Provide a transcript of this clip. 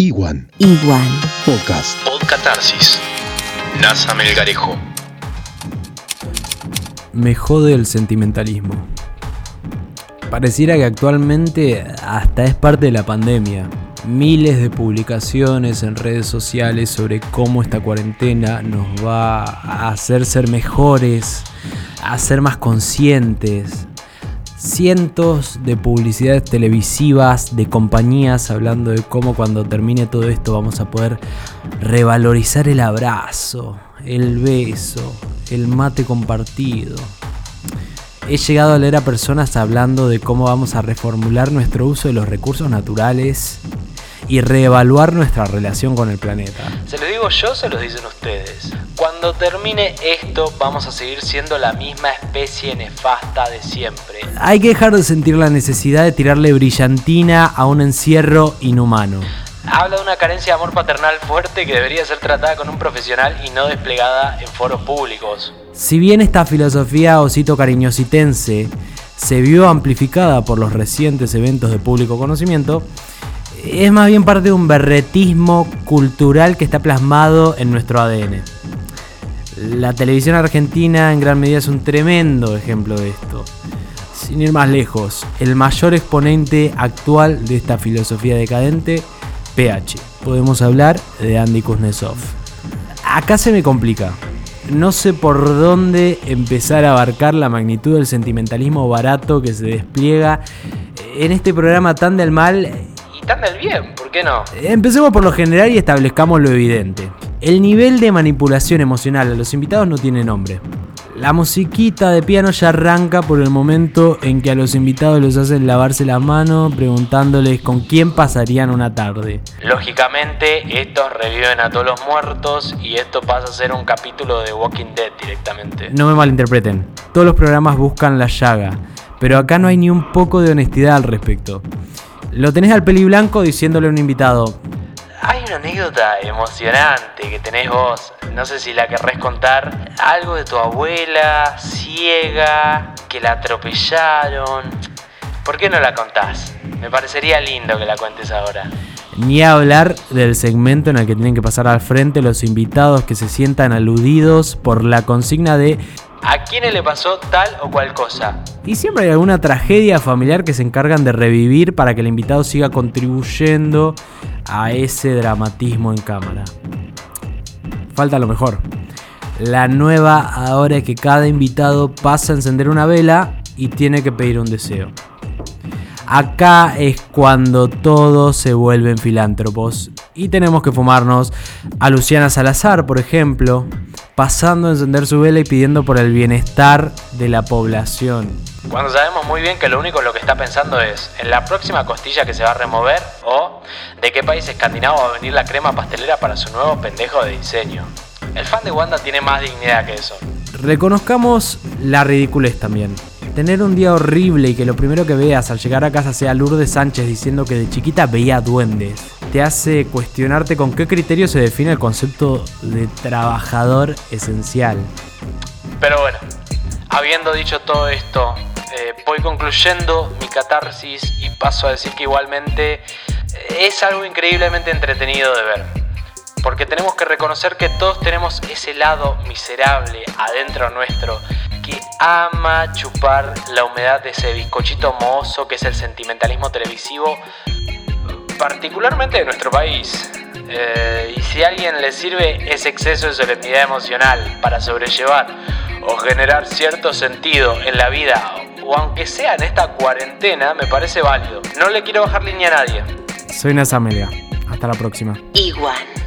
Iguan. Iguan. Podcast. Podcatarsis. NASA Melgarejo. Me jode el sentimentalismo. Pareciera que actualmente hasta es parte de la pandemia. Miles de publicaciones en redes sociales sobre cómo esta cuarentena nos va a hacer ser mejores, a ser más conscientes, cientos de publicidades televisivas de compañías hablando de cómo cuando termine todo esto vamos a poder revalorizar el abrazo, el beso, el mate compartido. He llegado a leer a personas hablando de cómo vamos a reformular nuestro uso de los recursos naturales y reevaluar nuestra relación con el planeta. ¿Se lo digo yo se los dicen ustedes? Cuando termine esto vamos a seguir siendo la misma especie nefasta de siempre. Hay que dejar de sentir la necesidad de tirarle brillantina a un encierro inhumano. Habla de una carencia de amor paternal fuerte que debería ser tratada con un profesional y no desplegada en foros públicos. Si bien esta filosofía osito cariñositense se vio amplificada por los recientes eventos de público conocimiento, es más bien parte de un berretismo cultural que está plasmado en nuestro ADN. La televisión argentina en gran medida es un tremendo ejemplo de esto. Sin ir más lejos, el mayor exponente actual de esta filosofía decadente, PH. Podemos hablar de Andy Kuznetsov. Acá se me complica. No sé por dónde empezar a abarcar la magnitud del sentimentalismo barato que se despliega en este programa tan del mal Y tan del bien, ¿por qué no? Empecemos por lo general y establezcamos lo evidente. El nivel de manipulación emocional a los invitados no tiene nombre. La musiquita de piano ya arranca por el momento en que a los invitados los hacen lavarse la mano preguntándoles con quién pasarían una tarde. Lógicamente, estos reviven a todos los muertos y esto pasa a ser un capítulo de Walking Dead directamente. No me malinterpreten, todos los programas buscan la llaga, pero acá no hay ni un poco de honestidad al respecto. Lo tenés al peli blanco diciéndole a un invitado, Hay una anécdota emocionante que tenés vos, no sé si la querrás contar, algo de tu abuela, ciega, que la atropellaron. ¿Por qué no la contás? Me parecería lindo que la cuentes ahora. Ni hablar del segmento en el que tienen que pasar al frente los invitados que se sientan aludidos por la consigna de ¿A quién le pasó tal o cual cosa? Y siempre hay alguna tragedia familiar que se encargan de revivir para que el invitado siga contribuyendo a ese dramatismo en cámara. Falta lo mejor. La nueva ahora es que cada invitado pasa a encender una vela y tiene que pedir un deseo. Acá es cuando todos se vuelven filántropos y tenemos que fumarnos a Luciana Salazar, por ejemplo, pasando a encender su vela y pidiendo por el bienestar de la población. Cuando sabemos muy bien que lo único en lo que está pensando es en la próxima costilla que se va a remover o de qué país escandinavo va a venir la crema pastelera para su nuevo pendejo de diseño. El fan de Wanda tiene más dignidad que eso. Reconozcamos la ridiculez también. Tener un día horrible y que lo primero que veas al llegar a casa sea Lourdes Sánchez diciendo que de chiquita veía duendes, te hace cuestionarte con qué criterio se define el concepto de trabajador esencial. Pero bueno, habiendo dicho todo esto, eh, voy concluyendo mi catarsis y paso a decir que igualmente eh, es algo increíblemente entretenido de ver. Porque tenemos que reconocer que todos tenemos ese lado miserable adentro nuestro que ama chupar la humedad de ese bizcochito mohoso que es el sentimentalismo televisivo, particularmente de nuestro país. Eh, y si a alguien le sirve ese exceso de solemnidad emocional para sobrellevar o generar cierto sentido en la vida, o aunque sea en esta cuarentena, me parece válido. No le quiero bajar línea a nadie. Soy Nazamelia. Hasta la próxima. Iguan.